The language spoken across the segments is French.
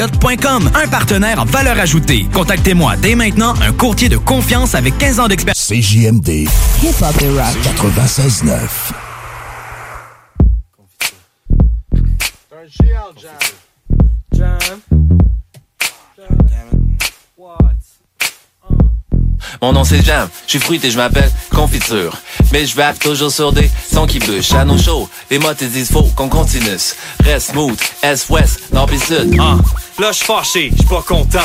Un partenaire en valeur ajoutée. Contactez-moi dès maintenant, un courtier de confiance avec 15 ans d'expérience. CJMD. Hip-hop et rap. 96.9. Mon nom c'est Jam, je suis fruité, je m'appelle Confiture. Mais je rappe toujours sur des sons qui bûchent. À nos shows, les mots te disent faut qu'on continue. Reste smooth, est-ouest, nord pis sud. Ah, là je fâché, je pas content.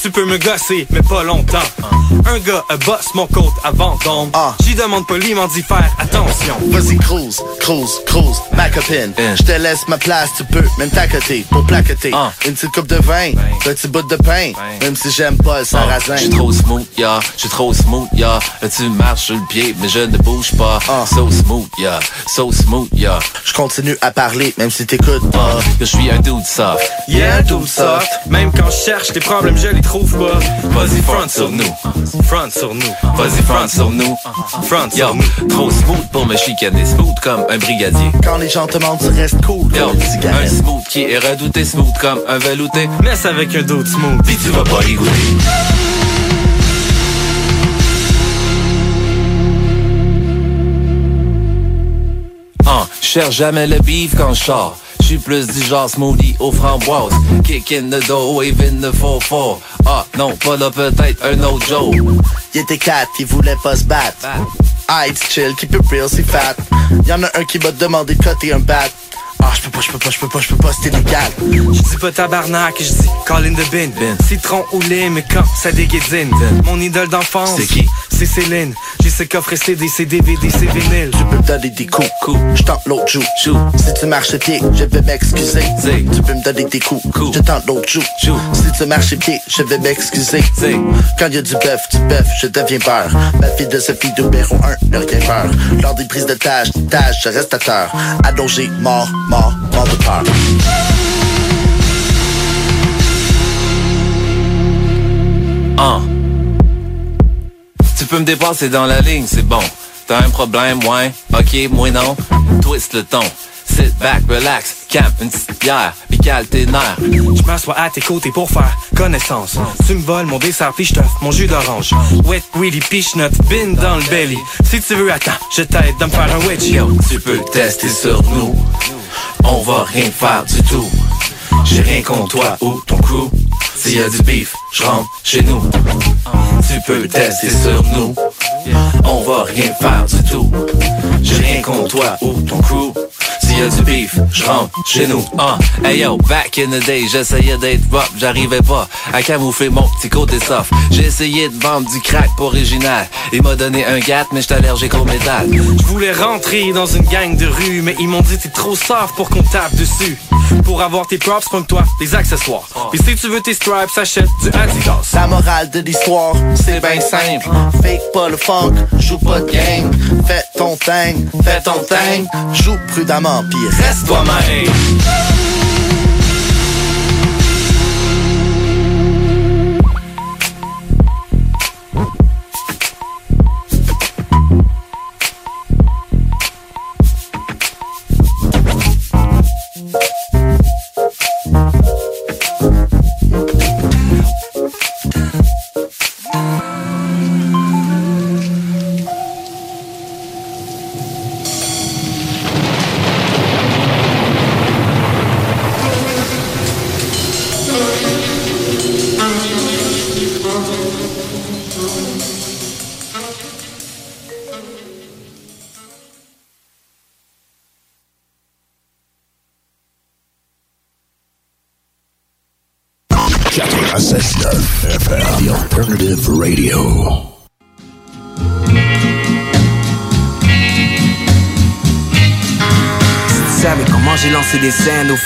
Tu peux me gosser, mais pas longtemps. Un gars a boss mon côte avant tombe. J'y demande poliment d'y faire attention. Vas-y, cruise, cruise, cruise, ma copine. Je te laisse ma place, tu peux même t'accoter pour plaqueter. Une petite coupe de vin, un petit bout de pain, même si j'aime pas le sarrasin. J'suis trop smooth, ya, j'suis trop smooth, ya. Tu marches sur le pied, mais je ne bouge pas. So smooth, ya, so smooth, ya. Je continue à parler, même si t'écoutes pas. Que je suis un dude soft. Yeah, dude soft. Même quand je cherche tes problèmes, je les trouve pas. Vas-y, front sur nous. Front sur nous. Vas-y, front sur nous. Front Yo, trop smooth pour me chicaner. Smooth comme un brigadier. Quand les gens te mentent, tu restes cool. Yo, un smooth qui est redouté. Smooth comme un velouté. Laisse avec un dude smooth. Pis tu vas pas y goûter. Ah, cherche jamais le beef quand je sors. J'suis plus du genre smoothie aux framboises. Kick in the door, wave in the 4-4. Ah, non, pas là, peut-être un autre Joe. Il était quatre, il voulait pas se battre. Aïe, chill, keep it real, c'est fat. Y'en a un qui m'a demandé de coter un bat. Ah, je peux pas, je peux pas, je peux pas, je peux pas, c'était illégal. Je dis pas tabarnak, je dis call in the bin. Citron ou lait, mais quand ça déguédine. Mon idole d'enfance, C'est qui? C'est Céline. J'ai ses coffres CD, ses DVD, ses vinyles. Tu peux me donner des coups, coups. Je tente l'autre joue. Si tu marches pied, je vais m'excuser. Tu peux me donner des coups, coups. Je tente l'autre joue. Si tu marches pied, je vais m'excuser. Quand y a du bœuf, du bœuf, je deviens peur. Ma fille de Sophie numéro 1, ne rien peur. Lors des prises de tâches, tâches, je reste à terre. Allongé, mort, Ah. Tu peux me dépasser dans la ligne, c'est bon. T'as un problème, ouais, ok, moi non. Twist le ton. Sit back, relax, camp, une petite bière, pis cale tes nerfs. Je m'assois à tes côtés pour faire connaissance. Tu me voles mon dessert puis mon jus d'orange. Wet Willy Peachnut, bin dans le belly. Si tu veux, attends, je t'aide de me faire un wedgie. Yo, tu peux tester sur nous. On va rien faire du tout. J'ai rien contre toi ou ton crew. S'il y a du beef, je rentre chez nous. Tu peux tester sur nous. On va rien faire du tout. J'ai rien contre toi ou ton crew. Y a du beef, je rentre chez nous. Ah, hey yo, back in the day, j'essayais d'être rough, j'arrivais pas à camoufler mon petit côté soft. J'ai essayé de vendre du crack pas original. Il m'a donné un gat, mais j'étais allergique au métal. Je voulais rentrer dans une gang de rue, mais ils m'ont dit t'es trop soft pour qu'on tape dessus. Pour avoir tes props, comme toi, les accessoires. Puis si tu veux tes stripes, achète du Adidas. La morale de l'histoire, c'est bien simple. Fake pas le funk, joue pas de game. Fais ton thing, fais ton thing. Joue prudemment, pis reste toi-même.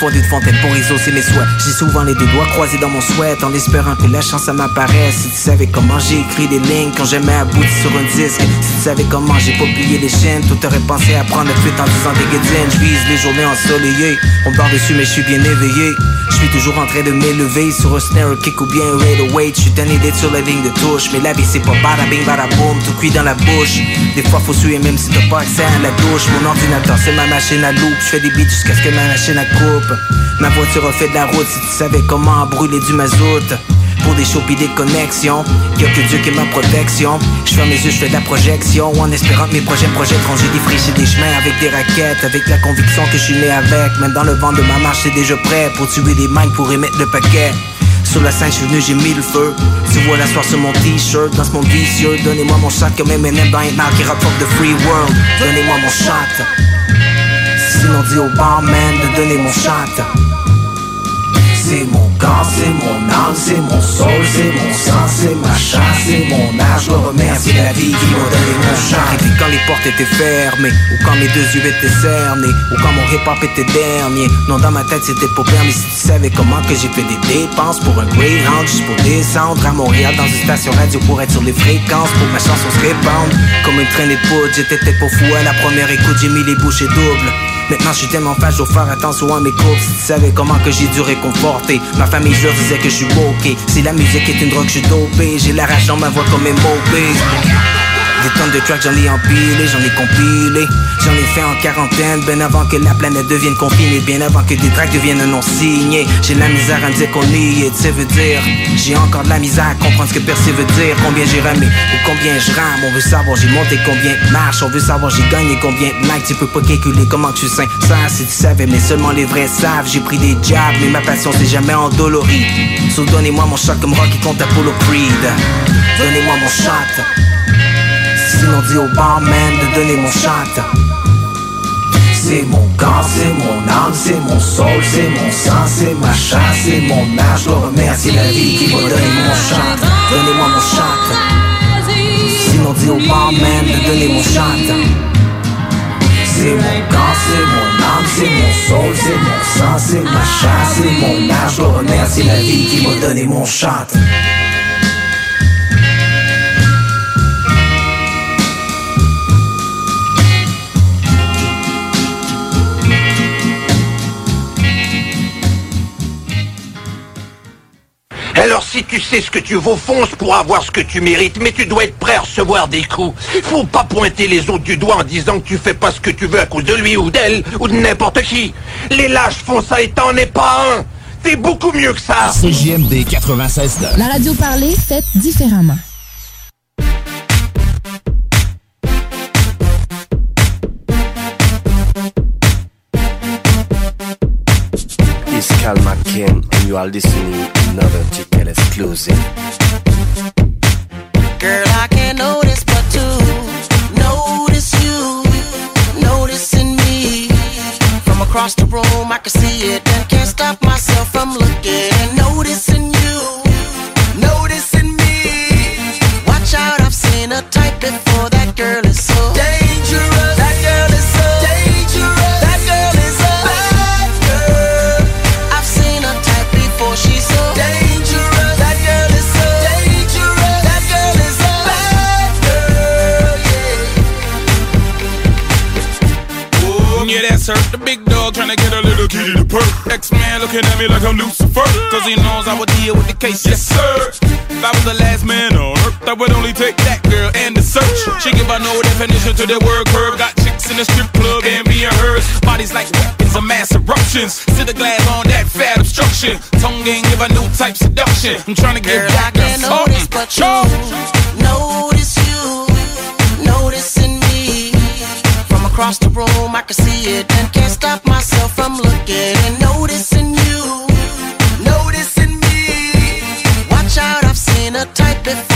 Pour mes souhaits. J'ai souvent les deux doigts croisés dans mon souhait en espérant que la chance m'apparaisse. Si tu savais comment j'ai écrit des lignes quand j'aimais aboutir sur un disque. Si tu savais comment j'ai pas plié les chaînes, tout aurait pensé à prendre la fuite en disant des guédines. Je vise les journées ensoleillées, on barre dessus mais je suis bien éveillé. Suis toujours en train de m'élever sur un snare kick ou bien un rate weight. Je suis tanné d'être sur la ligne de touche, mais la vie c'est pas bada bing bada boom, tout cuit dans la bouche. Des fois faut suer même si t'as pas accès à la douche. Mon ordinateur c'est ma machine à loupe, je fais des beats jusqu'à ce que ma machine à coupe. Ma voiture a fait de la route si tu savais comment brûler du mazout pour des shows pis des connexions. Y'a que Dieu qui est ma protection. Je ferme mes yeux, je fais de la projection. En espérant que mes projets projetteront. J'ai défriché des chemins avec des raquettes. Avec la conviction que je suis né avec. Même dans le vent de ma marche, c'est déjà prêt pour tuer des minds pour émettre le paquet. Sur la scène, je venu, j'ai mis le feu. Tu vois la soirée sur mon t-shirt, dans ce monde vicieux. Donnez-moi mon shot comme Eminem dans un qui rapporte de Free World. Donnez-moi mon shot. Sinon, dis au barman de donner mon shot. C'est mon c'est mon âme, c'est mon soul, c'est mon sang, c'est ma chasse, c'est mon âge. Je remercie la vie qui m'a donné mon chant. Et puis quand les portes étaient fermées, ou quand mes deux yeux étaient cernés, ou quand mon hip-hop était dernier. Non, dans ma tête c'était pas permis. Si tu savais comment que j'ai fait des dépenses pour un Greyhound, juste pour descendre à Montréal dans une station radio pour être sur les fréquences, pour ma chanson se répandre. Comme une traînée de poudre, j'étais tête pour fou à la première écoute, j'ai mis les bouchées doubles. Maintenant je suis tellement fâche, je faire attention à mes courses. Si tu savais comment que j'ai dû réconforter. Ma famille je leur disais que je suis ok Si la musique est une drogue, je suis dopé. J'ai la rage dans ma voix comme un des tonnes de tracks, j'en ai empilé, j'en ai compilé. J'en ai fait en quarantaine, bien avant que la planète devienne confinée, bien avant que des tracks deviennent un nom signé. J'ai la misère à me dire qu'on y est, tu veut dire. J'ai encore de la misère à comprendre ce que percer veut dire. Combien j'ai ramé ou combien je rame. On veut savoir j'ai monté combien marche. On veut savoir j'ai gagné combien de Tu peux pas calculer comment tu sais ça si tu savais, mais seulement les vrais savent. J'ai pris des jabs, mais ma passion c'est jamais endolorie. So donnez-moi mon shot comme Rocky contre Apollo Creed. Donnez-moi mon shot. Sinon dis au barman de donner mon shot c'est mon corps, c'est mon âme, c'est mon soul, c'est mon sang, c'est ma chasse, c'est mon âge. Je dois la vie qui m'a donné mon shot. Donnez-moi mon shot. Sinon dis au barman de donner mon shot. C'est mon corps, c'est mon âme, c'est mon soul, c'est mon sang, c'est ma chasse, c'est mon âge. Je dois la vie qui m'a donné mon shot. Tu sais ce que tu vaux, fonce pour avoir ce que tu mérites, mais tu dois être prêt à recevoir des coups. Faut pas pointer les autres du doigt en disant que tu fais pas ce que tu veux à cause de lui ou d'elle ou de n'importe qui. Les lâches font ça et t'en es pas un. T'es beaucoup mieux que ça. CJMD 96 La radio parlée, faite différemment. Cal McKin, and you are listening to another ticket exclusive. Girl, I can't notice but to notice you, noticing me. From across the room, I can see it to. X-Man looking at me like I'm Lucifer. Cause he knows I would deal with the case. Yes, sir. If I was the last man on earth, I would only take that girl and the search. She give her no definition to the word curve. Got chicks in the strip club and being hers. Bodies like weapons of mass eruptions. Sit the glass on that fat obstruction. Tongue ain't give a new type seduction. I'm trying to get Girl, I back to can't notice but you notice you noticing across the room. I can see it and can't stop myself from looking and noticing you, noticing me. Watch out, I've seen a type before.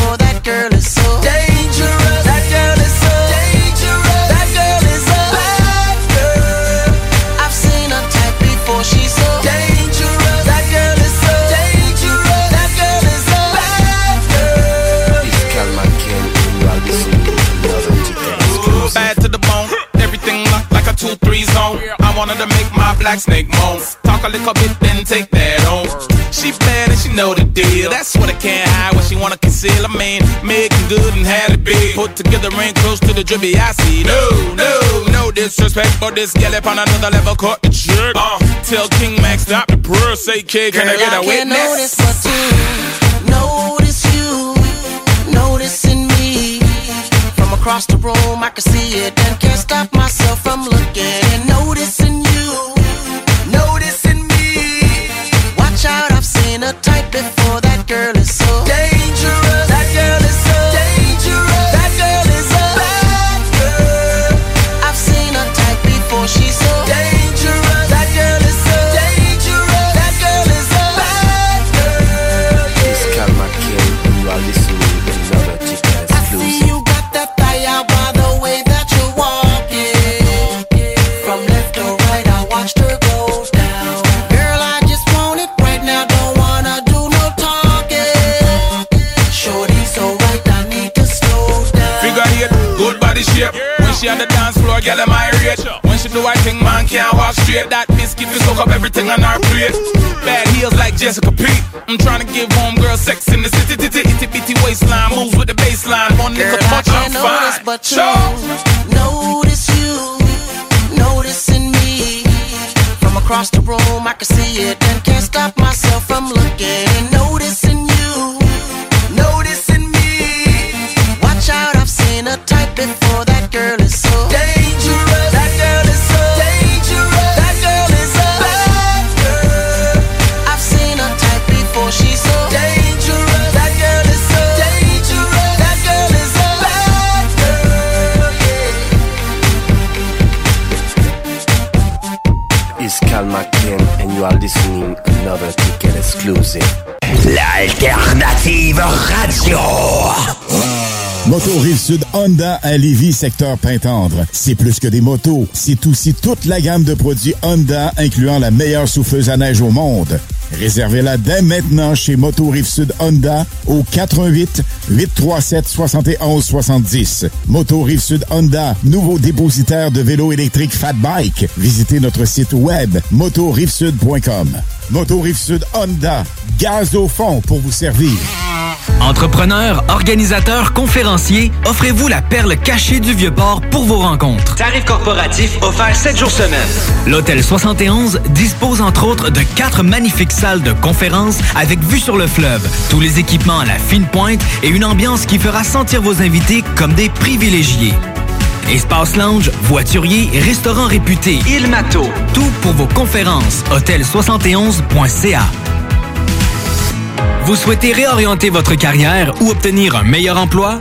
Wanted to make my black snake moan. Talk a little bit, then take that on. She bad and she know the deal. That's what I can't hide, what she wanna conceal. I mean, making good and had it big. Put together ain't close to the drippy I see. No, no, no disrespect, but this gal up on another level, cut the trick. Uh, tell King Max stop the prayer, say kid, can Girl, I get a I can't witness? notice you notice you noticing me from across the room. I can see it and can't stop myself from looking, and noticing you, noticing me. Watch out, I've seen a type before. She on the dance floor, girl, am I rate? When she do I think man can't walk straight. That biscuit will soak up everything on our plate. Bad heels like Jessica Pete. I'm trying to give home girl sex in the city, titty, itty bitty waistline. Moves with the baseline. One nigga punch, I'm fine. but you notice you noticing me from across the room. I can see it and can't stop myself from looking, and noticing you, noticing me. Watch out, I've seen a type before. That Moto Rive-Sud Honda à Lévis, secteur Pintendre. C'est plus que des motos, c'est aussi toute la gamme de produits Honda, incluant la meilleure souffleuse à neige au monde. Réservez-la dès maintenant chez Moto Rive-Sud Honda au 88 837 71 70. Moto Rive-Sud Honda, nouveau dépositaire de vélos électriques Fat Bike. Visitez notre site web motorivesud.com. Moto Rive-Sud Honda, gaz au fond pour vous servir. Entrepreneurs, organisateurs, conférenciers, offrez-vous la perle cachée du Vieux-Port pour vos rencontres. Tarif corporatif offert 7 jours semaine. L'Hôtel 71 dispose entre autres de quatre magnifiques salles de conférences avec vue sur le fleuve, tous les équipements à la fine pointe et une ambiance qui fera sentir vos invités comme des privilégiés. Espace lounge, voiturier, restaurant réputé, Il Mato, tout pour vos conférences. Hôtel71.ca. Vous souhaitez réorienter votre carrière ou obtenir un meilleur emploi?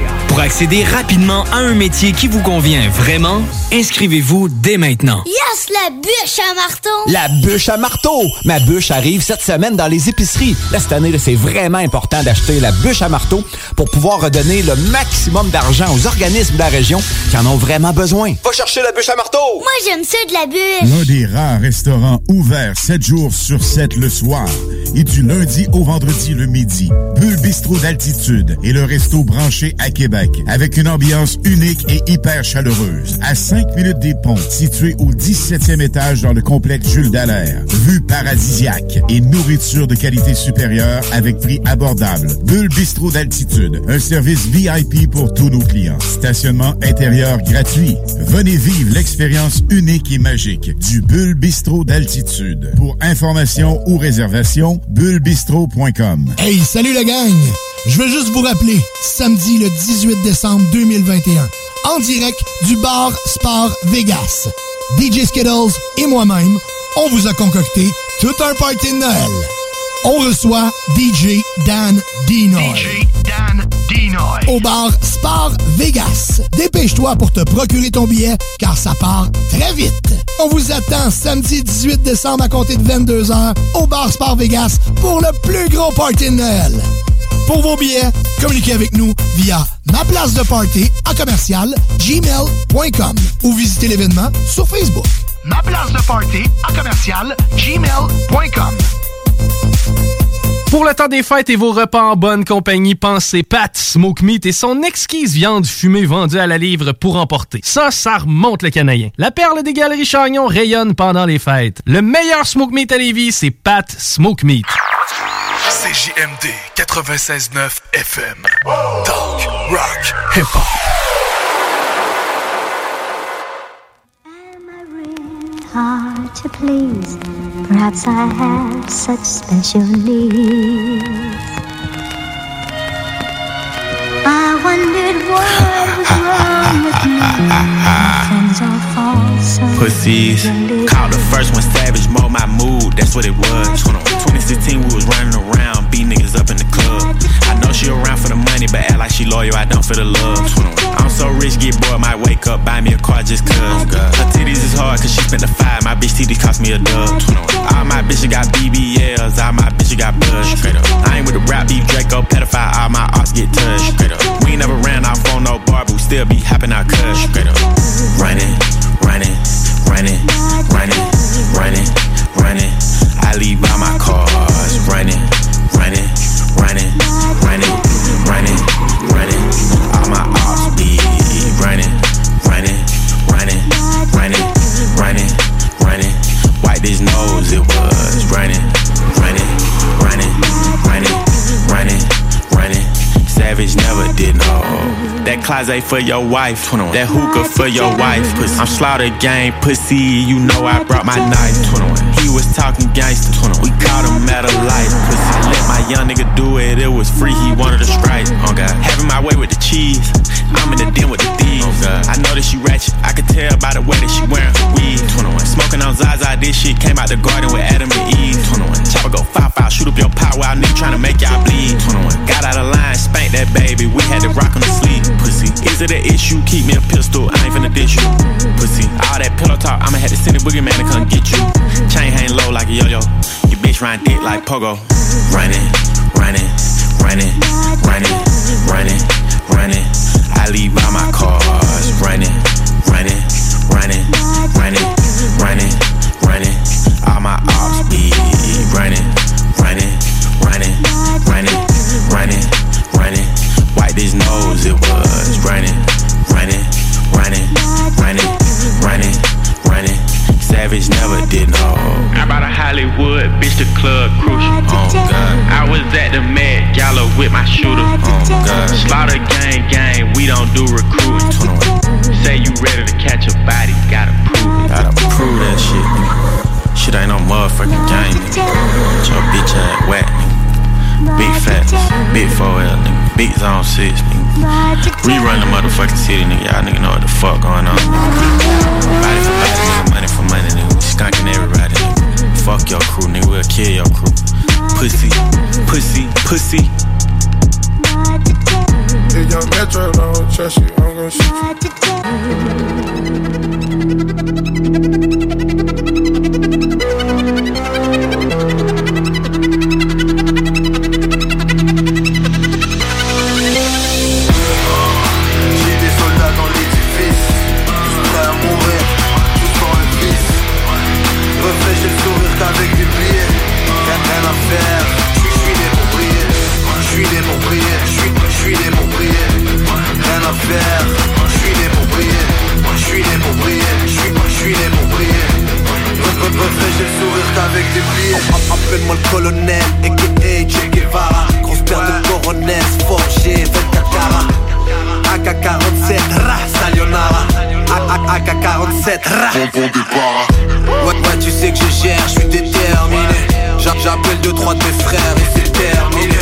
Pour accéder rapidement à un métier qui vous convient vraiment, inscrivez-vous dès maintenant. Yes, la bûche à marteau! La bûche à marteau! Ma bûche arrive cette semaine dans les épiceries. Là, cette année, c'est vraiment important d'acheter la bûche à marteau pour pouvoir redonner le maximum d'argent aux organismes de la région qui en ont vraiment besoin. Va chercher la bûche à marteau! Moi, j'aime ça de la bûche! L'un des rares restaurants ouverts 7 jours sur 7 le soir et du lundi au vendredi le midi. Bulle Bistrot d'altitude et le resto branché à Québec avec une ambiance unique et hyper chaleureuse. À 5 minutes des ponts, situé au 17e étage dans le complexe Jules Dallaire. Vue paradisiaque et nourriture de qualité supérieure avec prix abordable. Bulle Bistrot d'altitude, un service VIP pour tous nos clients. Stationnement intérieur gratuit. Venez vivre l'expérience unique et magique du Bulle Bistrot d'altitude. Pour information ou réservation, bullebistro.com. Hey, salut la gang! Je veux juste vous rappeler, samedi le 18 décembre 2021, en direct du bar Sport Vegas. DJ Skittles et moi-même, on vous a concocté tout un party de Noël. On reçoit DJ Dan Dinoy. DJ Dan Dinoy. Au bar Sport Vegas. Dépêche-toi pour te procurer ton billet, car ça part très vite. On vous attend samedi 18 décembre à compter de 22h au bar Sport Vegas pour le plus gros party de Noël. Pour vos billets, communiquez avec nous via ma place de party à commercial gmail.com ou visitez l'événement sur Facebook. ma place de party en commercial gmail.com. Pour le temps des fêtes et vos repas en bonne compagnie, pensez Pat Smoke Meat et son exquise viande fumée vendue à la livre pour emporter. Ça, ça remonte le canadien. La perle des galeries Chagnon rayonne pendant les fêtes. Le meilleur Smoke Meat à Lévis, c'est Pat Smoke Meat. CJMD 96.9 FM. Talk, rock, hip-hop. hard to please. Perhaps I have such special needs. I wondered what was wrong with me. Friends all fall so Pussies. Called the first one savage, mold my mood, that's what it was. Hold on. 2016, we was running around, beat niggas up in the club. I know she around for the money, but act like she loyal, I don't for the love. I'm so rich, get bored, might wake up, buy me a car just cuz. Her titties is hard, cause she spent the five, my bitch titties cost me a dub. All my bitches got BBLs, all my bitches got blood. I ain't with the rap beef, Draco, pedophile, all my arts get touched. We ain't never ran off on no bar, but we still be hopping out cuz. Running, running, running, running, running, running. I leave by my cars. Running, running, running, running, running, running. All my ops be running, running, running, running, running, running. Wipe his nose, it was running, running, running, running, running, running. Savage never did no. That closet for your wife, that hookah for your wife. I'm slaughter gang pussy, you know I brought my knife. He was talking gangster, we caught him at a light. Pussy, I let my young nigga do it, it was free, he wanted a strike. Oh God, having my way with the cheese, I'm in the den with the thieves. Oh I know that she ratchet, I could tell by the way that she wearing her weed. 21, smoking on Zaza, this shit came out the garden with Adam and Eve. 21, chopper go five five, shoot up your pot while nigga trying to make y'all bleed. 21, got out of line, spanked that baby, we had to rock on the sleeve. Pussy, is it an issue? Keep me a pistol, I ain't finna dish you. Pussy, all that pillow talk, I'ma have to send a boogeyman to come get you. Chain hang low like a yo-yo, your bitch ride dick like pogo. Running, running, run the motherfucking city, nigga. Y'all nigga know what the fuck going on. Body for body, nigga. Money for money, nigga. We skunking everybody, nigga. Fuck your crew, nigga. We'll kill your crew. Pussy, pussy, pussy. If your metro don't trust you, I'm gonna shoot J'ai AK-47, ra Ouais, ouais, tu sais que je gère, je suis déterminé. J'a- J'appelle deux, trois de mes frères et c'est terminé.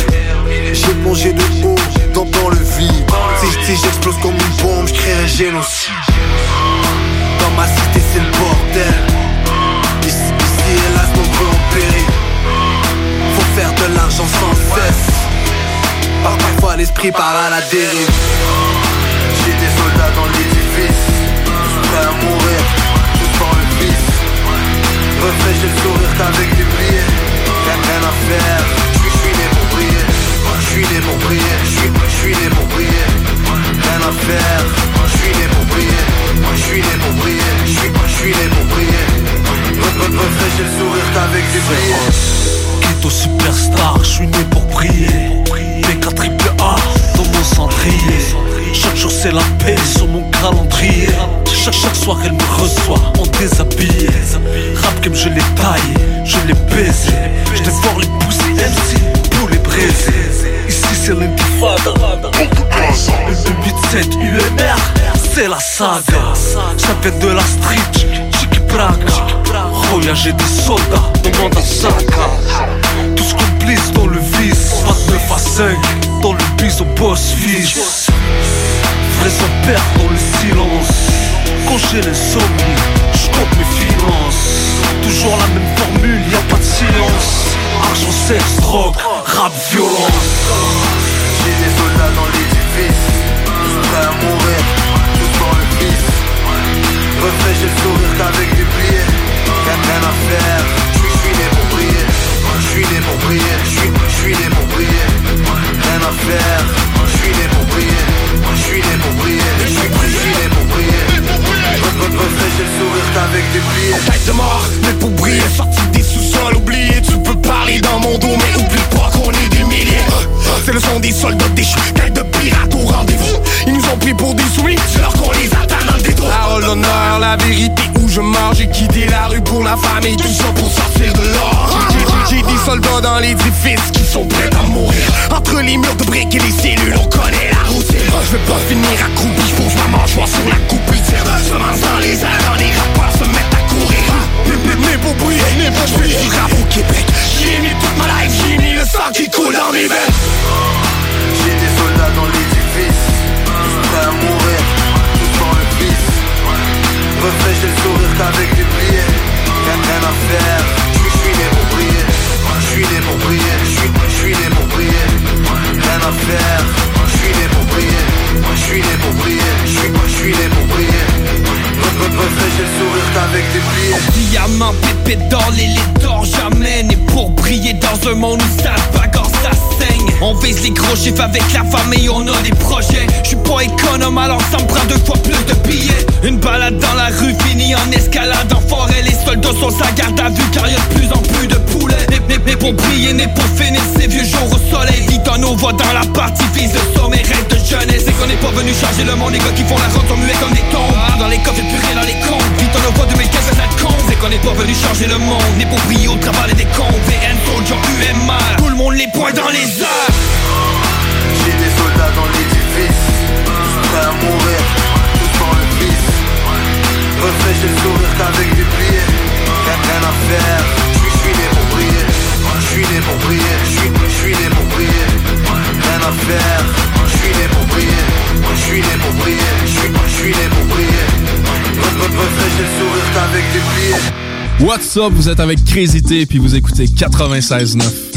J'ai plongé de haut dans, dans le vide. Si, si j'explose comme une bombe, je un génocide. Dans ma cité c'est le bordel. Ici, ici hélas nombreux en péril. Faut faire de l'argent sans cesse. Par- Parfois l'esprit part à la dérive. J'ai des soldats dans l'édifice, prêts à mourir, Reflet, j'ai le sourire qu'avec des billets, rien, rien à faire. Je suis- je suis né pour briller, je suis né pour briller, je suis je suis né pour briller. Rien à faire, je suis né pour briller, je suis né pour briller, je suis je suis né pour briller. qu'avec des billets Keto superstar, je suis né pour briller. PK triple A dans mon cendrier. Chaque jour c'est la paix sur mon calendrier. Chaque, chaque soir elle me reçoit en déshabillé Rap comme je l'ai taillé, je l'ai baisé. Je dévore les poussées MC pour les briser Ici c'est l'intifada. Le 8-7 UMR c'est la saga. Ça vient de la street, Chiki Braga. Roya j'ai des soldats, demande à Saka Tous complices dans le vice Pas de 9 à 5 Dans le bis au boss fils. Vrai sans père dans le silence. Quand j'ai l'insomnie J'compte mes finances Toujours la même formule, y a pas de silence. Argent, sexe, drogue, rap, violence. J'ai des soldats dans l'édifice. Tous prêts à mourir Tous dans le vice Refais j'ai le sourire qu'avec des pliés Rien, rien à faire Je suis né pour briller Je suis né pour briller Je suis né pour briller avec la famille, on a des projets. Je suis pas économe alors ça me prend deux fois plus de billets. Une balade dans la rue finie en escalade en forêt. Les soldats sont sa garde à vue car y a de plus en plus de poulets. Né pour briller, né pour finir ces vieux jours au soleil. Vite en nos voix dans la partie vise le sommet, rêve de jeunesse. C'est qu'on est pas venu changer le monde, les gars qui font la route sont muets comme des tombes. Ah, Dans les coffres y'a plus rien dans les comptes. Vite en nos voix 2015 ça te compte. C'est qu'on est pas venu changer le monde, né pour briller au travail des comptes. VN, Soldier, UMR, tout le monde les points dans les airs J'ai des soldats dans l'édifice. Tous prêts à mourir Tous dans le vice Refais j'ai le sourire qu'avec des pliés Rien, rien à faire Je suis né pour briller. Je suis né pour briller Je suis- je suis né pour briller. Rien à faire Je suis né pour briller. Je suis né pour briller Je suis- je suis né pour briller. Refais j'ai le sourire qu'avec des pliés What's up, vous êtes avec Crazy T puis vous écoutez 96.9.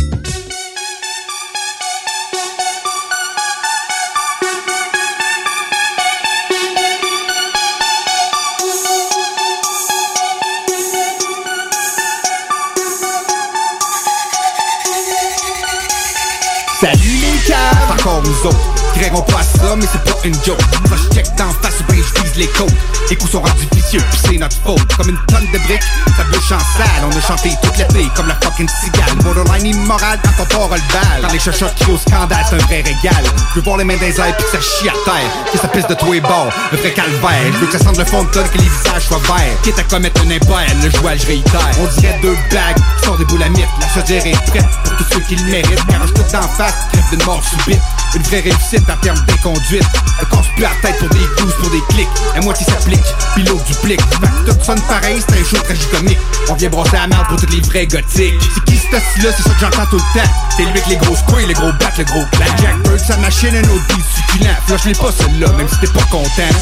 autres Créeront pas ça mais c'est pas une joke. Moi je check d'en face ou bien je vise les côtes. Les coups sont rendus vicieux c'est notre faute. Comme une tonne de briques Ça bouche en salle On a chanté toute l'été comme la fucking cigale. Borderline immoral quand on part le bal. Quand les chercheurs qui au scandale c'est un vrai régal. Je veux voir les mains dans les airs puis que ça chie à terre. Que ça pisse de tous les bords Un vrai calvaire. Je veux que ça sente le fond de tonne que les visages soient verts. Quitte à commettre un impair Le jouage réitère. On dirait deux bagues qui sortent des boules à La chaudière est prête pour tous ceux qui le méritent. Garage tout d'en face crève d'une mort subite Une vraie réussite en termes d'inconduite Ne casse plus la tête pour des gousses, pour des clics. À moitié s'applique, puis l'autre duplique Fait que tout pareil, c'est un show tragicomique On vient brosser la merde pour tous les vrais gothiques. C'est qui ce là c'est ça que j'entends tout le temps. C'est lui avec les grosses couilles, les gros bacs, le gros clap Jack Bird, sa machine, un autre beat succulent. Flush les pas celle-là, même si t'es pas content.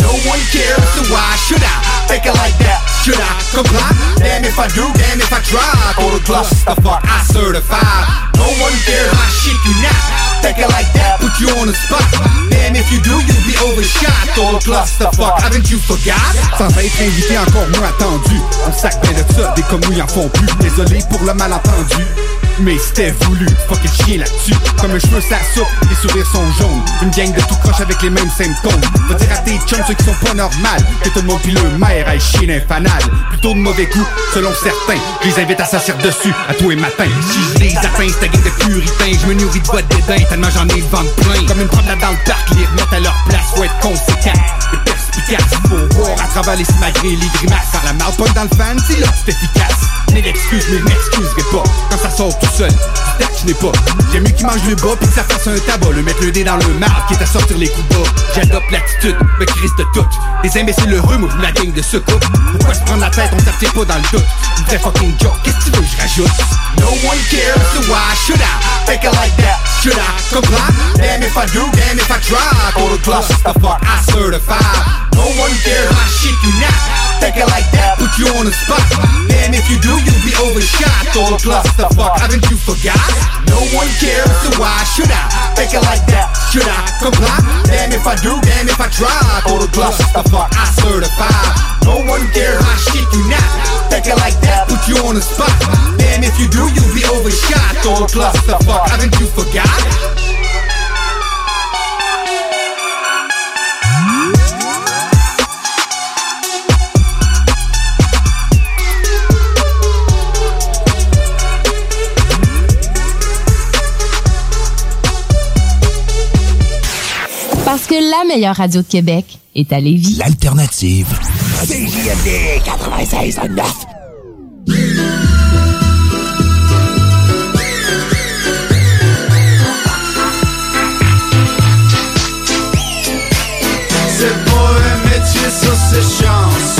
No one cares, so why should I Take it like that, should I comply? Damn if I do, damn if I try. Total clusterfuck, I certify No one cares, I shit you not Take it like that, put you on the spot. Damn if you do, you'll be overshot. Total clusterfuck, haven't you forgot? Sans être invité, encore moins attendu. On sac bien de ça, des ils en font plus. Désolé pour le malentendu mais c'était voulu. Fucking chien là-dessus. Comme un cheveu ça soupe, les sourires sont jaunes. Une gang de tout croche avec les mêmes symptômes. Va dire à tes chums ceux qui sont pas normales. Que tout le monde le maire aille chier l'infanal. Plutôt de mauvais goût, selon certains. Je les invite à s'asseoir dessus, à tous les matins. Si je les atteins, c'est ta gang de puritains. Je me nourris de voix de dédain, tellement j'en ai le ventre plein. Comme une promenade dans le parc, les remettre à leur place, faut être conséquent. Perspicace, faut voir à travers les smagrés, les grimaces. Faire la marde dans le fan, c'est là que c'est efficace. Ni d'excuses, mais je m'excuserai pas. Quand ça sort tout seul, du je n'ai pas. J'aime mieux qu'il mange le bas, puis que ça fasse un tabac. Le mettre le dé dans le marbre, qui est à sortir les coups bas. J'adopte l'attitude, me crise de tout. Les imbéciles heureux, moi, la gang de secours. Pourquoi se prendre la tête, on s'attire pas dans le doute? Une vraie fucking joke, qu'est-ce que tu veux, je rajoute? No one cares, so why should I? Take it like that, should I? Comply? Damn if I do, damn if I try. Total clusterfuck, I certify. No one cares, I shit you not. Take it like that, put you on the spot. Damn if you do, you'll be overshot. Total clusterfuck, haven't you forgot? No one cares, so why should I? Take it like that, should I comply? Damn if I do, damn if I try. Total clusterfuck, I certify. No one cares, I shit you not. Take it like that, put you on the spot. Damn if you do, you'll be overshot. Total clusterfuck, haven't you forgot? Que la meilleure radio de Québec est à Lévis. L'alternative. CJMD 96.9. C'est pas un métier, ça c'est chanceux.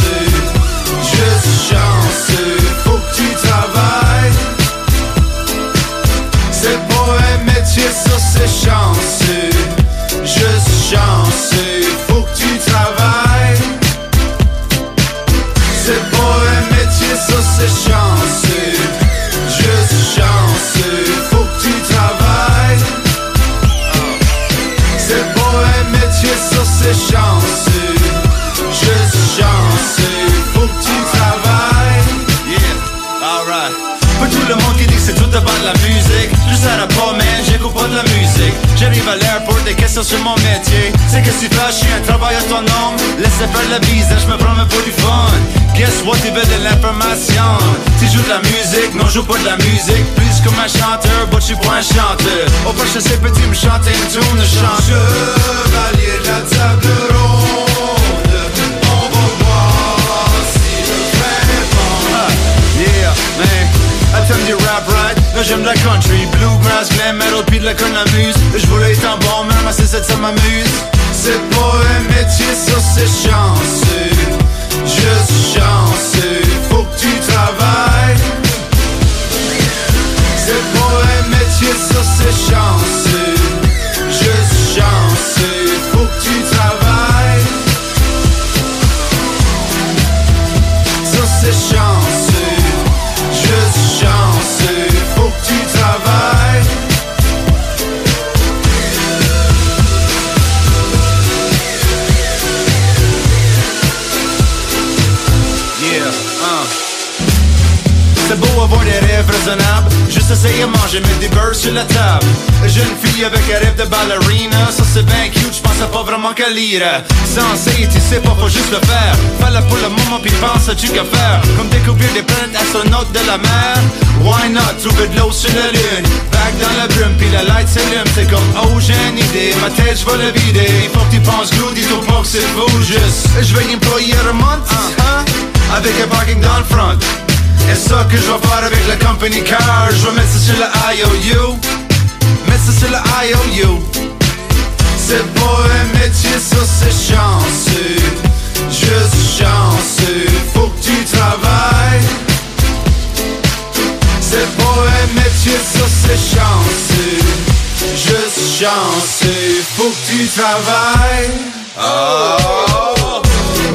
Chanteur, je suis pas un chanteur. Au prochain, c'est petit, me chanter une tune de chant. Chevalier de la table ronde, on va voir si le bon. Ah, yeah, man. Attends du rap, right? Là j'aime la country, bluegrass, glam metal, pis de la cornemuse Je voulais être un bon même à 7 ça m'amuse C'est pas un métier, ça c'est chanceux Juste chanceux, faut que tu travailles un métier, ça c'est essayer de manger, mettre des beurres sur la table. Jeune fille avec un rêve de ballerina. Ça c'est bien cute, j'pense pas vraiment qu'à lire. Sensé, tu sais pas, faut juste le faire. Fallait pour le moment, puis pense à tu qu'à faire. Comme découvrir des planètes astronautes de la mer. Why not, trouver de l'eau sur la lune. Back dans la brume, puis la light s'allume. C'est comme, oh j'ai une idée, ma tête je vais la vider. Faut que tu penses good, dis-toi pas que c'est fou Juste, je vais employer un month hein, Avec un parking dans le front et ça que je vais faire avec la company car. Je vais mettre ça sur la IOU Mettre ça sur la IOU C'est pas un métier, ça c'est chanceux. Juste chanceux, faut que tu travailles. C'est pas un métier, ça c'est chanceux. Juste chanceux, faut que tu travailles. Oh.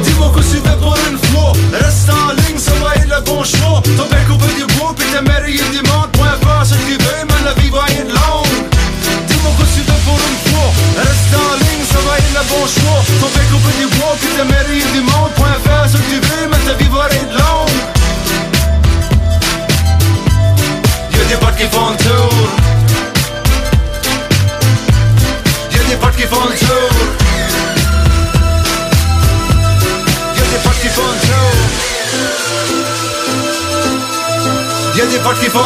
Dis-moi que tu une fois Reste en bon choix Ton père coupé du bois, puis ta mère il du monde. Point faire ce que tu veux, mais la vie va être longue. Dis-moi que tu pour une fois. Reste en ligne, ça va être le bon choix. Ton père coupé du bois, puis ta mère il du monde. Point faire ce que tu veux, mais ta vie va être longue. Y'a des potes qui font Y'a des potes qui font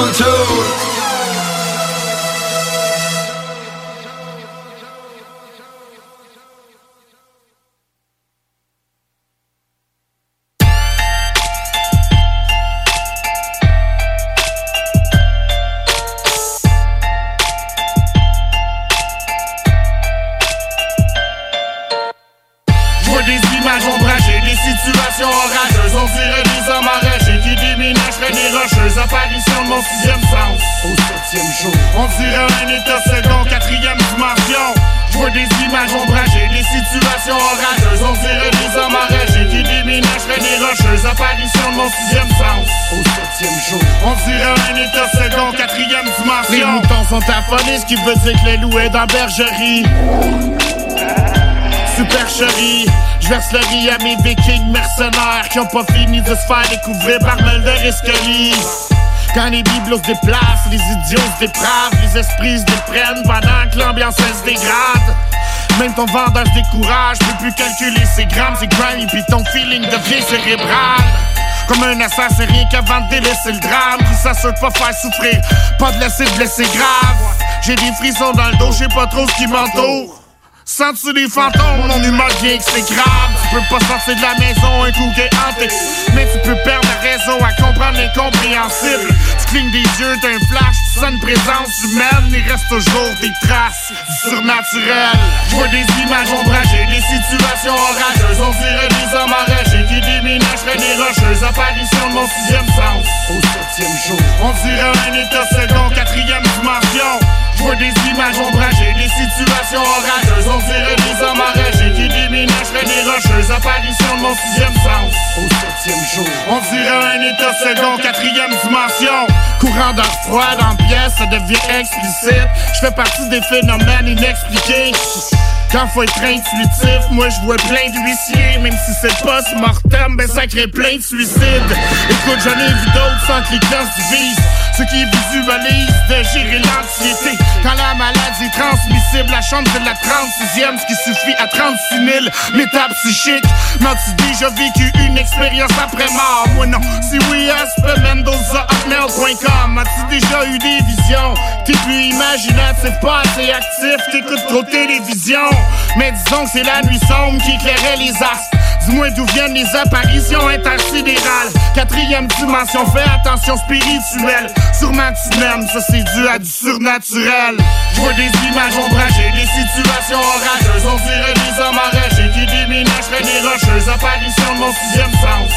rocheuses. Apparition de mon sixième sens au septième jour. On dirait un état second, quatrième dimension. Je vois des images ombragées, des situations orageuses. On dirait des hommes enragés qui déménageraient des rocheuses. Apparition de mon sixième sens au septième jour. On dirait un état second, quatrième dimension. Les moutons sont affolés, ce qui veut dire que les loups est dans la bergerie supercherie. Je le riz à mes vikings mercenaires qui ont pas fini de se faire découvrir par Mulder et Scully. Quand les bibelots se déplacent, les idiots se dépravent, les esprits se déprennent pendant que l'ambiance se dégrade. Même ton vendeur se décourage, peut plus calculer ses grammes, ses grimy, puis ton feeling devient cérébral. Comme un assassin rien qu'avant de délaisser le drame Qui s'assure pas faire souffrir, pas de laisser grave J'ai des frissons dans le dos, j'ai pas trop ce qui m'entoure Sens-tu des fantômes? Mon humeur devient exécrable. Tu peux pas sortir de la maison un coup qui est hanté. Mais tu peux perdre la raison à comprendre l'incompréhensible. Tu clignes des yeux, t'as un flash, tu sens une présence humaine. Il reste toujours des traces du surnaturel. Je vois des images ombragées, des situations orageuses. On dirait des hommes enragés qui déménageraient des rocheuses. Apparition de mon sixième sens au septième jour. On dirait un état second, quatrième dimension. Je vois des images ombragées, des situations orageuses. On dirait des hommes enragés qui déménageraient des rocheuses. Apparition de mon sixième sens au septième jour. On dirait un état second, quatrième dimension. Courant d'air froid la pièce, ça devient explicite. Je fais partie des phénomènes inexpliqués. Quand faut être intuitif, moi je vois plein d'huissiers Même si c'est pas mortem, ben ça crée plein de suicides Écoute, j'en ai vu d'autres sans que les classes divisent Ceux qui visualisent de gérer l'anxiété Quand la maladie transmissible, la chambre c'est de la 36e Ce qui suffit à 36 000 métapsychiques M'as-tu déjà vécu une expérience après mort? Moi non, si oui, hotmail.com As-tu déjà eu des visions? T'es plus imaginatif, pas assez actif T'écoutes trop télévision mais disons que c'est la nuit sombre qui éclairait les astres. Dis-moi d'où viennent les apparitions intersidérales. Quatrième dimension, fais attention spirituelle. Sûrement tu m'aimes, ça c'est dû à du surnaturel. Je vois des images ombragées, des situations orageuses. On dirait des hommes enragés qui déménageraient des rocheuses. Apparition de mon sixième sens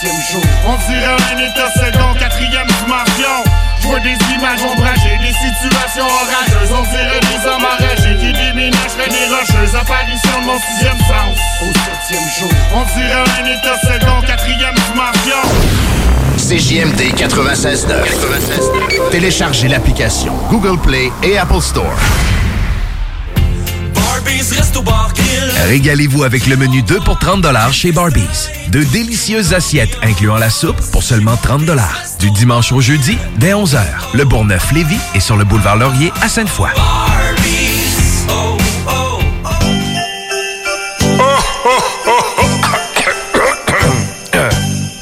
On dirait un état second, quatrième dimension. Je vois des images ombragées, des situations orageuses. On dirait des hommes enragés qui déménageraient des rocheuses. Apparition de mon sixième sens au septième jour. On dirait un état second, quatrième dimension. CJMD 96.9. Téléchargez l'application Google Play et Apple Store. Régalez-vous avec le menu 2 pour 30 chez Barbies. De délicieuses assiettes incluant la soupe pour seulement 30 Du dimanche au jeudi, dès 11h. Le Bourgneuf-Lévis est sur le boulevard Laurier à Sainte-Foy.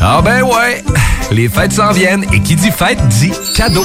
Ah ben ouais, les fêtes s'en viennent et qui dit fête dit cadeau.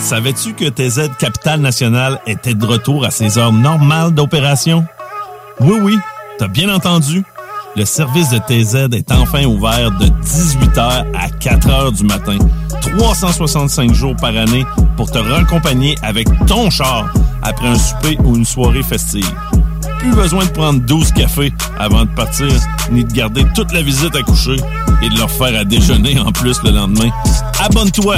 Savais-tu que TZ Capital National était de retour à ses heures normales d'opération? Oui, oui, t'as bien entendu. Le service de TZ est enfin ouvert de 18h à 4h du matin, 365 jours par année pour te raccompagner avec ton char après un souper ou une soirée festive. plus besoin de prendre 12 cafés avant de partir, ni de garder toute la visite à coucher et de leur faire à déjeuner en plus le lendemain. Abonne-toi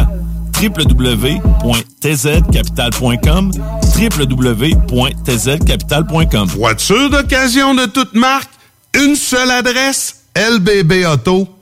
www.tzcapital.com www.tzcapital.com Voiture d'occasion de toute marque, une seule adresse, lbbauto.com.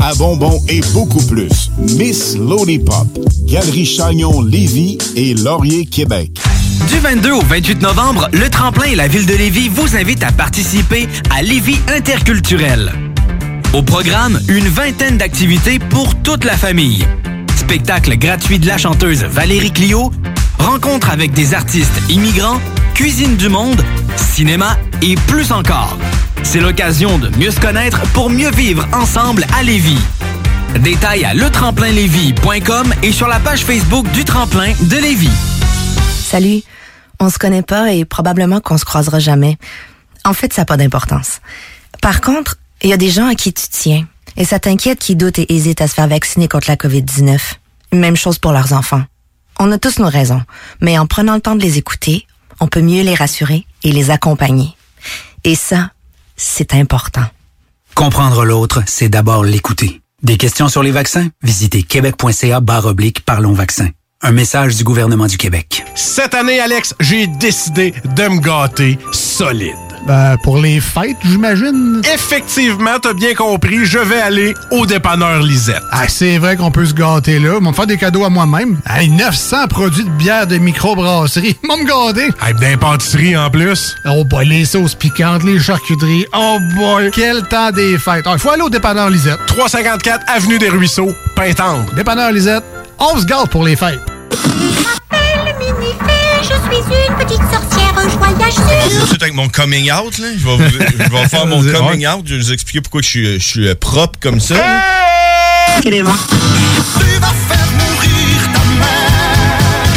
à bonbons et beaucoup plus. Miss Lollipop, Galerie Chagnon Lévis et Laurier Québec. Du 22 au 28 novembre, le Tremplin et la ville de Lévis vous invitent à participer à Lévis Interculturel. Au programme, une vingtaine d'activités pour toute la famille. Spectacle gratuit de la chanteuse Valérie Clio, rencontre avec des artistes immigrants, cuisine du monde, cinéma et plus encore. C'est l'occasion de mieux se connaître pour mieux vivre ensemble à Lévis. Détails à letremplinlévis.com et sur la page Facebook du Tremplin de Lévis. Salut. On se connaît pas et probablement qu'on se croisera jamais. En fait, ça n'a pas d'importance. Par contre, il y a des gens à qui tu tiens. Et ça t'inquiète qui doutent et hésitent à se faire vacciner contre la COVID-19. Même chose pour leurs enfants. On a tous nos raisons, mais en prenant le temps de les écouter, on peut mieux les rassurer et les accompagner. Et ça, c'est important. Comprendre l'autre, c'est d'abord l'écouter. Des questions sur les vaccins? Visitez québec.ca barre oblique Parlons vaccins. Un message du gouvernement du Québec. Cette année, Alex, j'ai décidé de me gâter solide. Ben, pour les fêtes, j'imagine. Effectivement, t'as bien compris, je vais aller au dépanneur Lisette. Ah, c'est vrai qu'on peut se gâter là. Ils vont me faire des cadeaux à moi-même. Hey, 900 produits de bière de microbrasserie. Ils vont me gâter. Hey, d'impantisserie en plus. Oh boy, les sauces piquantes, les charcuteries. Oh boy, quel temps des fêtes. Il faut aller au dépanneur Lisette. 354 Avenue des Ruisseaux, Pintendre. Dépanneur Lisette, on se gâte pour les fêtes. Je suis une petite sorcière joyeuse. Tout de suite avec mon coming out, là. Je vais, vous- je vais faire mon coming out. Je vais vous expliquer pourquoi je suis, je suis euh, propre comme ça.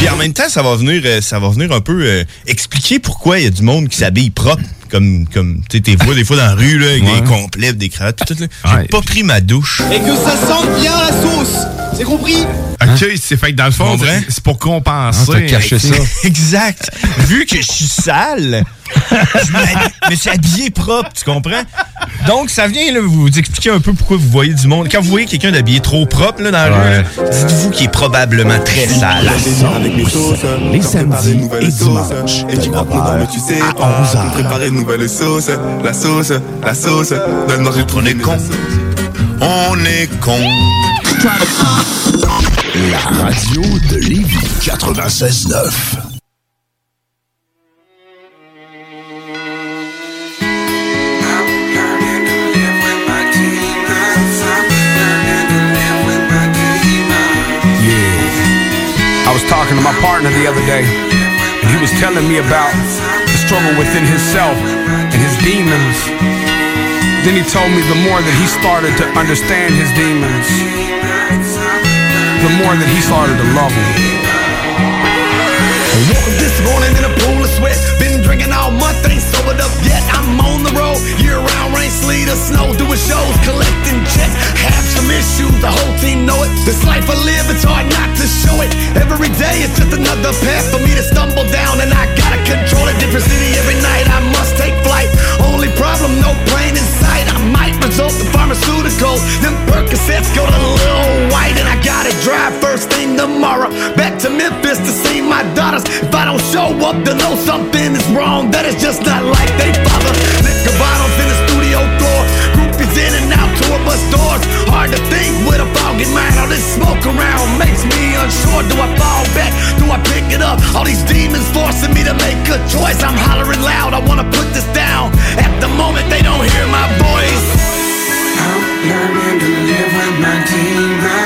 Puis en même temps, ça va venir, euh, ça va venir un peu euh, expliquer pourquoi il y a du monde qui s'habille propre. Comme, comme tu sais, t'es vois des fois dans la rue, là, avec Ouais. des complets, des cravates, tout, tout. J'ai pas pris ma douche. Et que ça sente bien la sauce. C'est compris? Ok, c'est fait que dans le fond, c'est pour compenser. Ah, t'as caché ça. exact. Vu que je suis sale, je me suis habillé propre, tu comprends? Donc, ça vient là, vous expliquer un peu pourquoi vous voyez du monde. Quand vous voyez quelqu'un d'habillé trop propre là, dans la rue, dites-vous qu'il est probablement très sale. les samedis et dimanches. Et tu crois pas, mais tu sais pas. Pour préparer une nouvelle sauce, la sauce, la sauce. Donne-moi. On est con. On est con. La radio de Lévis 96.9. was talking to my partner the other day, and he was telling me about the struggle within himself and his demons. Then he told me the more that he started to understand his demons, the more that he started to love them. Woke up this morning in a pool of sweat. Been drinking all month, ain't sobered up yet. I'm sleet, snow, doing shows, collecting checks. Have some issues, the whole team know it. This life I live, it's hard not to show it. Every day it's just another path for me to stumble down, and I gotta control it. Different city every night, I must take flight. Only problem, no plane in sight. I might result in pharmaceuticals. Them Percocets go to Lil White, and I gotta drive first thing tomorrow. Back to Memphis to see my daughters. If I don't show up, they'll know something is wrong. That is just not like they father. Groupies in and out tour bus doors. Hard to think with a foggy mind. All this smoke around makes me unsure. Do I fall back? Do I pick it up? All these demons forcing me to make a choice. I'm hollering loud. I wanna put this down. At the moment, they don't hear my voice. I'm learning to live with my demons.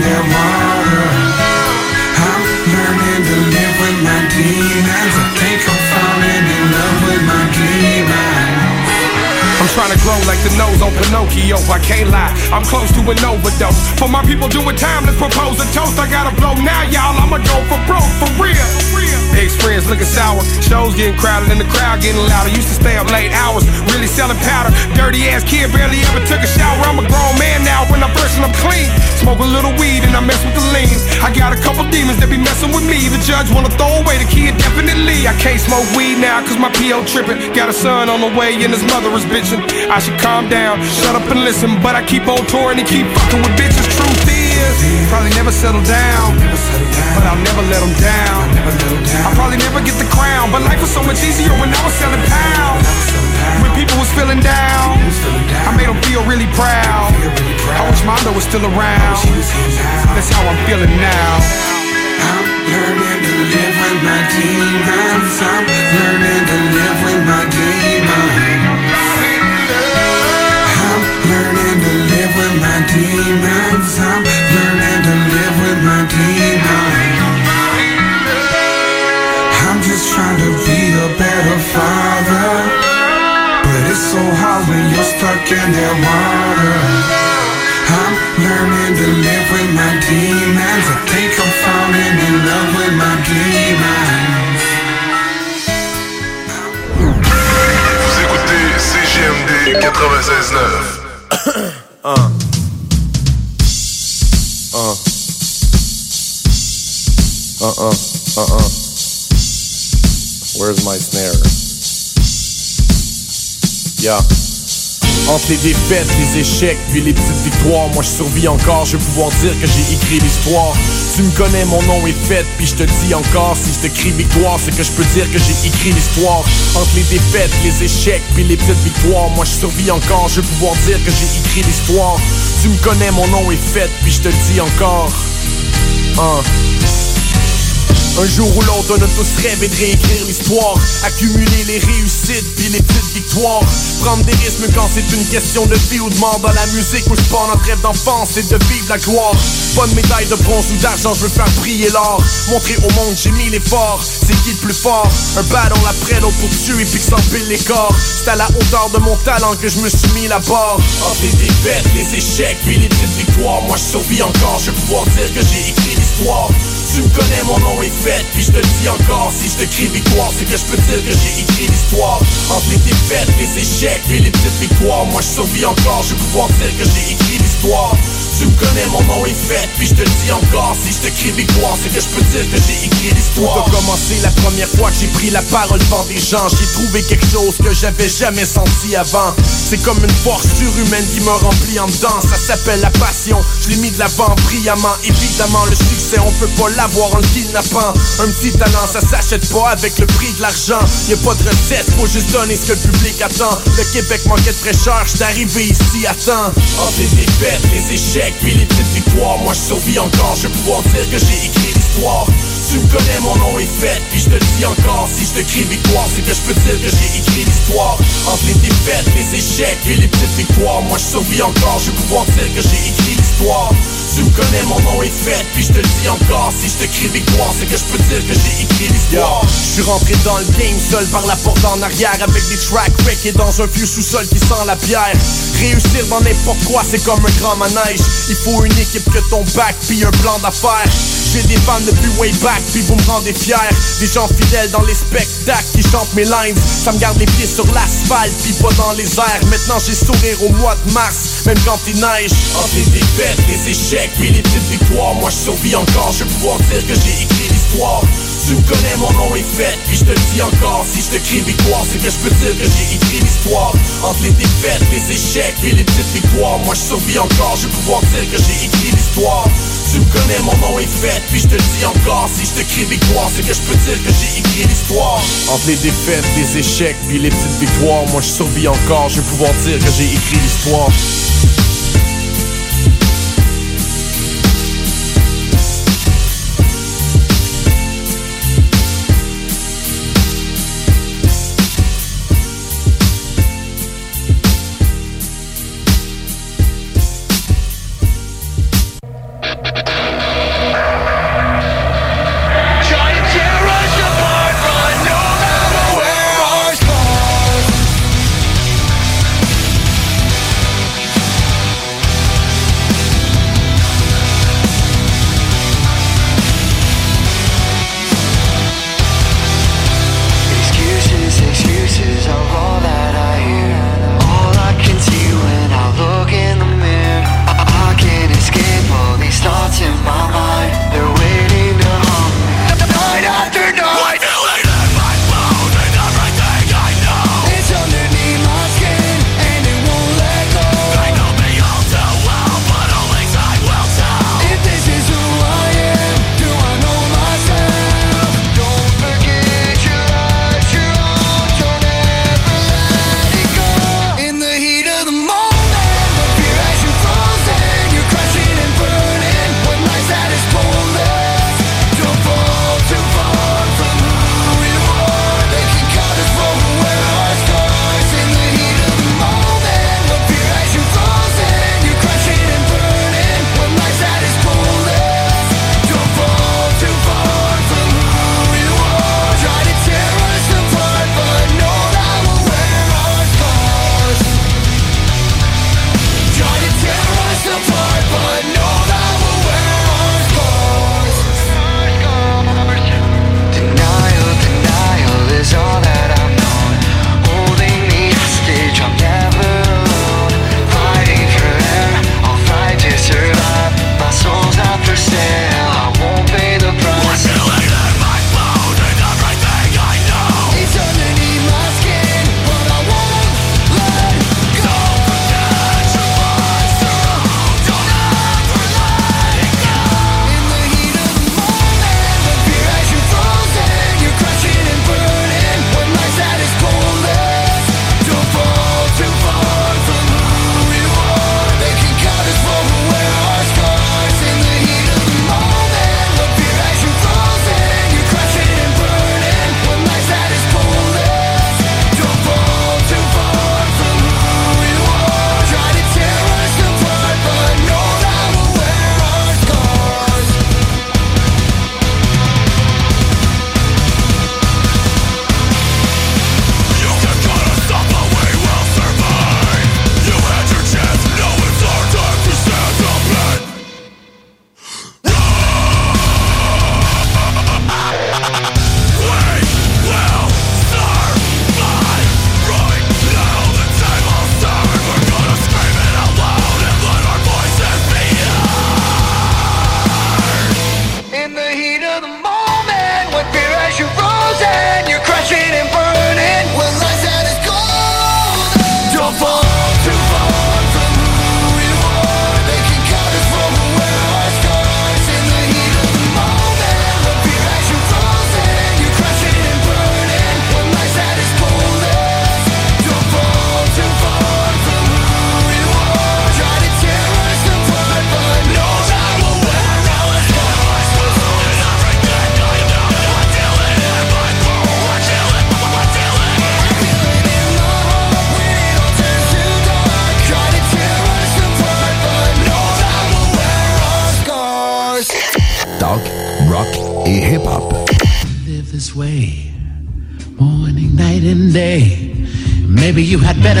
their mind. Grow like the nose on Pinocchio. I can't lie, I'm close to an overdose. For my people doing time, let's propose a toast. I gotta blow now, y'all. I'ma go for broke, for real. The experience looking sour. Shows getting crowded and the crowd getting louder. Used to stay up late hours, really selling powder. Dirty ass kid, barely ever took a shower. I'm a grown man now. When I'm brushing, I'm clean. Smoke a little weed and I mess with the lean. I got a couple demons that be messing with me. The judge wanna throw away the kid, definitely. I can't smoke weed now, cause my PO tripping. Got a son on the way and his mother is bitching. I should calm down, shut up and listen. But I keep on touring and keep fucking with bitches. Truth is, probably never settle down. But I'll never let them down. I'll probably never get the crown. But life was so much easier when I was selling pounds. When people was feeling down, I made them feel really proud. I wish Mondo was still around. That's how I'm feeling now. I'm learning to live with my demons. I'm learning to live with my demons. Demons. I'm learning to live with my demons. I'm just trying to be a better father. But it's so hard when you're stuck in that water. I'm learning to live with my demons. I think I'm falling in love with my demons. Vous écoutez CGMD 96.9. Un. Les défaites, les échecs, puis les petites victoires, moi je survis encore, je vais pouvoir dire que j'ai écrit l'histoire. Tu me connais, mon nom est fait, puis je te dis encore, si je te victoire, c'est que je peux dire que j'ai écrit l'histoire. Entre les défaites, les échecs, puis les petites victoires, moi je survis encore, je vais pouvoir dire que j'ai écrit l'histoire. Tu me connais, mon nom est fait, puis je te dis encore. Hein. Un jour ou l'autre, on a tous rêvé de réécrire l'histoire Accumuler les réussites puis les petites victoires. Prendre des risques quand c'est une question de vie ou de mort Dans la musique où je pars notre rêve d'enfance c'est de vivre la gloire. Pas de médaille de bronze ou d'argent, je veux faire briller l'or. Montrer au monde j'ai mis l'effort, c'est qui le plus fort? Un battle après l'autre pour tuer puis que les corps. C'est à la hauteur de mon talent que je me suis mis la barre Entre les défaites, les échecs puis les petites victoires. Moi je survis encore, je vais pouvoir dire que j'ai écrit l'histoire tu me connais, mon nom est fait, puis je te le dis encore Si je te crie victoire, c'est que je peux dire que j'ai écrit l'histoire. Entre les défaites, les échecs et les petites victoires Moi je survis encore, je vais pouvoir dire que j'ai écrit l'histoire tu me connais, mon nom est fait, puis je te le dis encore Si je te crie victoire, c'est que je peux dire que j'ai écrit l'histoire. Tout a commencé la première fois que j'ai pris la parole devant des gens J'ai trouvé quelque chose que j'avais jamais senti avant. C'est comme une force surhumaine qui me remplit en dedans Ça s'appelle la passion, je l'ai mis de l'avant brillamment Évidemment, le succès, on peut pas l'avoir en le kidnappant. Un petit talent, ça s'achète pas avec le prix de l'argent. Y'a pas de recette, faut juste donner ce que le public attend. Le Québec manquait de fraîcheur, j'suis arrivé ici à temps Entre les défaites, les échecs puis les petites victoires Moi je survis encore, je vais pouvoir dire que j'ai écrit l'histoire Tu me connais, mon nom est fait, puis je te le dis encore. Si je te crie victoire, c'est que je peux dire que j'ai écrit l'histoire. Entre les défaites, les échecs et les petites victoires Moi je survis encore, je vais pouvoir dire que j'ai écrit l'histoire. Tu me connais, mon nom est fait, puis je te le dis encore. Si je te crie victoire, c'est que je peux dire que j'ai écrit l'histoire. Je suis rentré dans le game seul par la porte en arrière Avec des tracks et dans un vieux sous-sol qui sent la bière. Réussir dans n'importe quoi, c'est comme un grand manège. Il faut une équipe que ton bac, puis un plan d'affaires. J'ai des fans depuis way back, puis vous me rendez fier. Des gens fidèles dans les spectacles qui chantent mes lines. Ça me garde les pieds sur l'asphalte, puis pas dans les airs. Maintenant j'ai sourire au mois de mars, même quand il neige. Entre les défaites, les échecs puis les petites victoires. Moi je survis encore, je vais pouvoir dire que j'ai écrit l'histoire. Tu me connais, mon nom est fait, puis je te le dis encore. Si je te crie victoire, c'est que je peux dire que j'ai écrit l'histoire. Entre les défaites, les échecs et les petites victoires. Moi je survis encore, je vais pouvoir dire que j'ai écrit l'histoire tu me connais, mon nom est fait, puis je te dis encore Si je te victoire, c'est que je peux dire que j'ai écrit l'histoire. Entre les défaites, les échecs, puis les petites victoires Moi je survis encore, je vais pouvoir dire que j'ai écrit l'histoire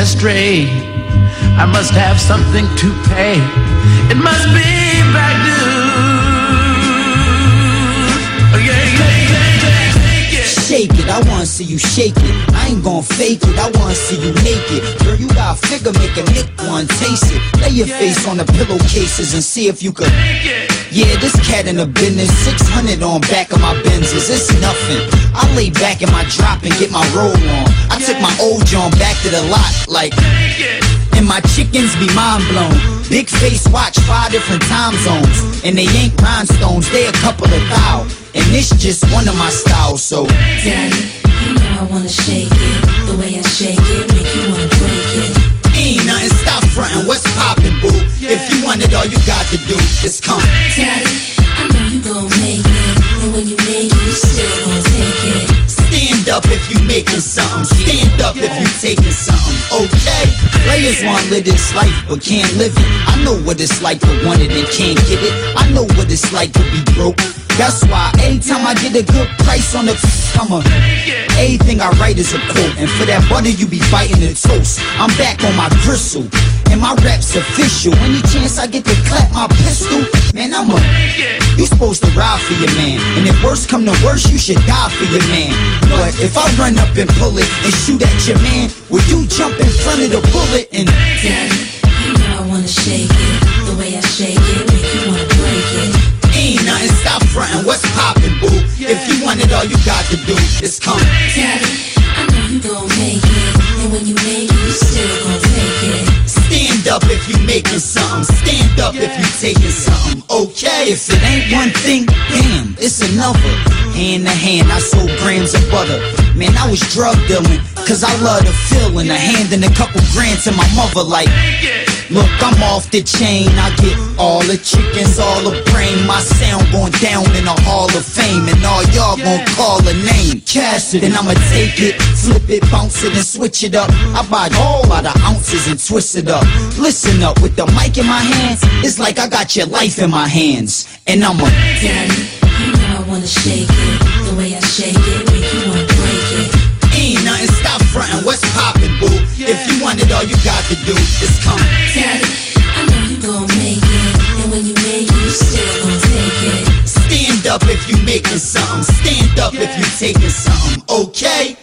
you had better stray. I must have something to pay. It must be see you shake it. I ain't gon' fake it, I wanna see you naked. Girl, you got a figure, make a nick one, taste it. Lay your face on the pillowcases and see if you could. Yeah, this cat in the business, 600 on back of my Benzes, it's nothing. I lay back in my drop and get my roll on. I took my old John back to the lot, like. And my chickens be mind blown. Big face watch five different time zones. And they ain't rhinestones, they a couple of thou. And this just one of my styles, so. Daddy, you know I wanna shake it. The way I shake it, make you wanna break it. Ain't nothing, stop frontin', what's poppin', boo? If you want it, all you got to do is come. Daddy, I know you gon' make it. And when you make it, Stand up if you making something. Stand up if you taking something. Okay? Players want live this life but can't live it. I know what it's like to want it and can't get it. I know what it's like to be broke. That's why anytime I get a good price on the I'm a Everything I write is a quote And for that butter you be biting the toast I'm back on my gristle And my rap's official Any chance I get to clap my pistol Man I'm a You supposed to ride for your man And if worse come to worse you should die for your man But if I run up and pull it And shoot at your man Will you jump in front of the bullet and Daddy, you know I wanna shake it. The way I shake it, make you wanna break it. Ain't nothing, stop frontin', what's poppin', boo? If you want it, all you got to do is come. Daddy, I know you gon' make it. And when you make it, Stand up if you making something. Stand up if you taking something. Okay, if it ain't one thing, damn, it's another. Hand to hand, I sold grams of butter. Man, I was drug dealing, cause I love the feeling. A hand and a couple grand to my mother, like. Look, I'm off the chain. I get all the chickens, all the brain. My sound going down in the Hall of Fame, and all y'all gon' call a name. Cash it, and I'ma take it, flip it, bounce it, and switch it up. I buy all by the ounces and twist it up. Listen up, with the mic in my hands, it's like I got your life in my hands, and I'ma. Daddy, you know I wanna shake it. The way I shake it, make you wanna break it. Ain't nothing, stop frontin', what's poppin', boo? If you want it, all you got to do is come. Daddy, I know you gon' make it. And when you make it, you still gon' take it. Stand up if you making something. Stand up if you taking something. Okay?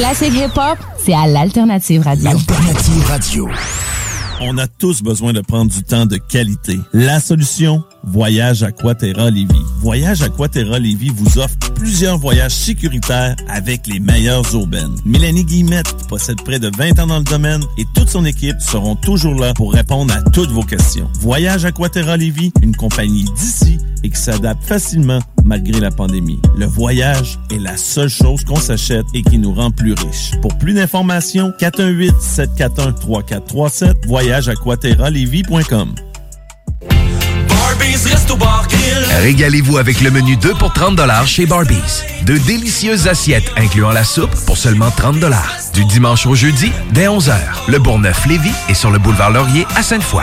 Les classiques hip-hop, c'est à l'Alternative Radio. L'Alternative Radio. On a tous besoin de prendre du temps de qualité. La solution, Voyage Aquaterra Lévis. Voyage Aquaterra Lévis vous offre plusieurs voyages sécuritaires avec les meilleures aubaines. Mélanie Guillemette possède près de 20 ans dans le domaine et toute son équipe seront toujours là pour répondre à toutes vos questions. Voyage Aquaterra Lévis, une compagnie d'ici et qui s'adapte facilement malgré la pandémie. Le voyage est la seule chose qu'on s'achète et qui nous rend plus riches. Pour plus d'informations, 418-741-3437, voyageaquaterralevy.com. Régalez-vous avec le menu 2 pour 30 chez Barbies. De délicieuses assiettes incluant la soupe pour seulement 30 Du dimanche au jeudi, dès 11h, le Bourgneuf-Lévis est sur le boulevard Laurier à Sainte-Foy.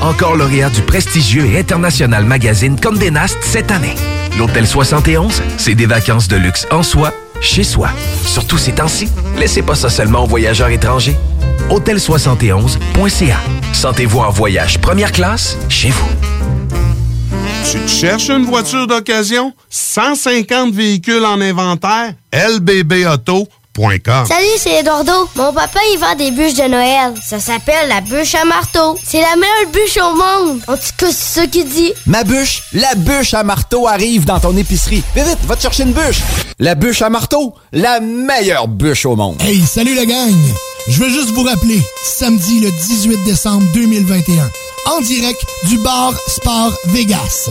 Encore lauréat du prestigieux et international magazine Condé Nast cette année. L'Hôtel 71, c'est des vacances de luxe en soi, chez soi. Surtout ces temps-ci, laissez pas ça seulement aux voyageurs étrangers. Hôtel71.ca. Sentez-vous en voyage première classe chez vous. Tu te cherches une voiture d'occasion? 150 véhicules en inventaire? Salut, c'est Eduardo. Mon papa, il vend des bûches de Noël. Ça s'appelle la bûche à marteau. C'est la meilleure bûche au monde. En tout cas, c'est ça qu'il dit. Ma bûche, la bûche à marteau arrive dans ton épicerie. Vite, vite, va te chercher une bûche. La bûche à marteau, la meilleure bûche au monde. Hey, salut la gang! Je veux juste vous rappeler, samedi le 18 décembre 2021, en direct du bar Sport Vegas.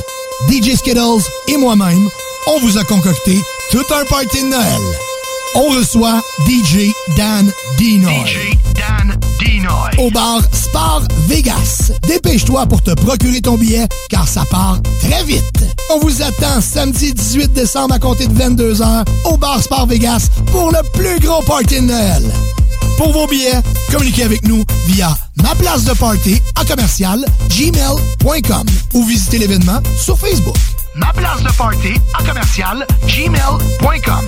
DJ Skittles et moi-même, on vous a concocté tout un party de Noël. On reçoit DJ Dan Dinoy. DJ Dan Dinoy. Au bar Sport Vegas. Dépêche-toi pour te procurer ton billet, car ça part très vite. On vous attend samedi 18 décembre à compter de 22h au bar Sport Vegas pour le plus gros party de Noël. Pour vos billets, communiquez avec nous via ma place de party à commercial gmail.com ou visitez l'événement sur Facebook. Ma place de party à commercial gmail.com.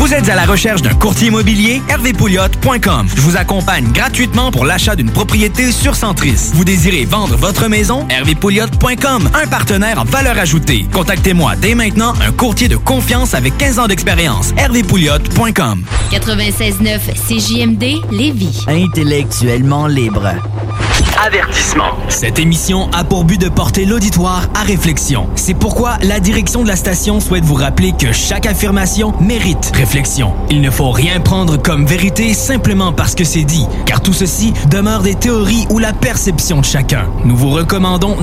Vous êtes à la recherche d'un courtier immobilier? hervépouliot.com. Je vous accompagne gratuitement pour l'achat d'une propriété sur Centris. Vous désirez vendre votre maison? hervépouliot.com. Un partenaire en valeur ajoutée. Contactez-moi dès maintenant, un courtier de confiance avec 15 ans d'expérience. hervépouliot.com. 96.9 CJMD Lévis. Intellectuellement libre. Avertissement. Cette émission a pour but de porter l'auditoire à réflexion. C'est pourquoi la direction de la station souhaite vous rappeler que chaque affirmation mérite Il ne faut rien prendre comme vérité simplement parce que c'est dit, car tout ceci demeure des théories ou la perception de chacun. Nous vous recommandons